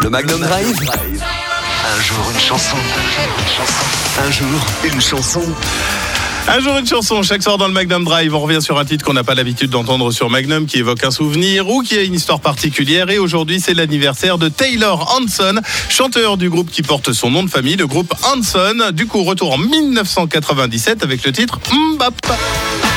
Le Magnum Drive. Un jour une chanson. Un jour une chanson. Un jour une chanson, chaque soir dans le Magnum Drive, on revient sur un titre qu'on n'a pas l'habitude d'entendre sur Magnum, qui évoque un souvenir ou qui a une histoire particulière. Et aujourd'hui, c'est l'anniversaire de Taylor Hanson, chanteur du groupe qui porte son nom de famille, le groupe Hanson. Du coup, retour en 1997 avec le titre Mbap.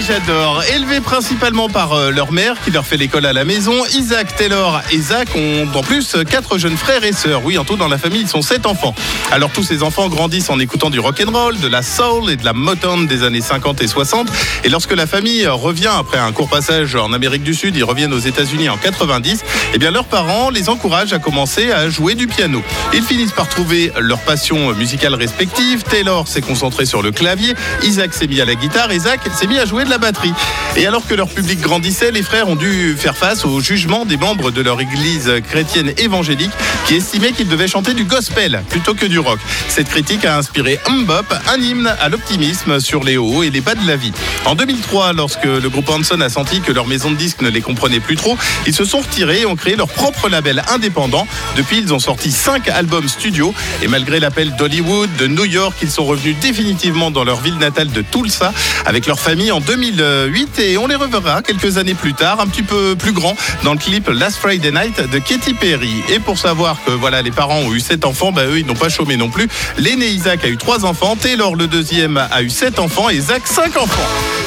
J'adore. Élevés principalement par euh, leur mère qui leur fait l'école à la maison, Isaac, Taylor et Zach ont en plus quatre jeunes frères et sœurs. Oui, en tout dans la famille, ils sont sept enfants. Alors tous ces enfants grandissent en écoutant du rock and roll, de la soul et de la Motown des années 50 et 60. Et lorsque la famille revient après un court passage en Amérique du Sud, ils reviennent aux États-Unis en 90. Eh bien, leurs parents les encouragent à commencer à jouer du piano. Ils finissent par trouver leur passion musicale respective. Taylor s'est concentré sur le clavier, Isaac s'est mis à la guitare et Zach s'est mis à jouer la batterie. Et alors que leur public grandissait, les frères ont dû faire face au jugement des membres de leur église chrétienne évangélique qui estimaient qu'ils devaient chanter du gospel plutôt que du rock. Cette critique a inspiré Mbop, un hymne à l'optimisme sur les hauts et les bas de la vie. En 2003, lorsque le groupe Hanson a senti que leur maison de disques ne les comprenait plus trop, ils se sont retirés et ont créé leur propre label indépendant. Depuis, ils ont sorti 5 albums studio et malgré l'appel d'Hollywood, de New York, ils sont revenus définitivement dans leur ville natale de Tulsa avec leur famille en 2008 et on les reverra quelques années plus tard, un petit peu plus grand, dans le clip Last Friday Night de Katy Perry. Et pour savoir que voilà, les parents ont eu sept enfants, bah eux ils n'ont pas chômé non plus. L'aîné Isaac a eu trois enfants, Taylor le deuxième a eu sept enfants et Zach cinq enfants.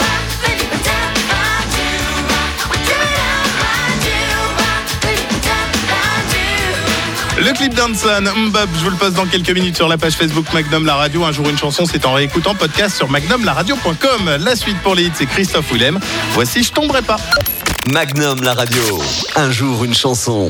Le clip d'Hanson, Mbop, je vous le passe dans quelques minutes sur la page Facebook Magnum La Radio. Un jour une chanson, c'est en réécoutant podcast sur magnumlaradio.com. La suite pour les hits, c'est Christophe Willem. Voici Je tomberai pas. Magnum la radio. Un jour une chanson.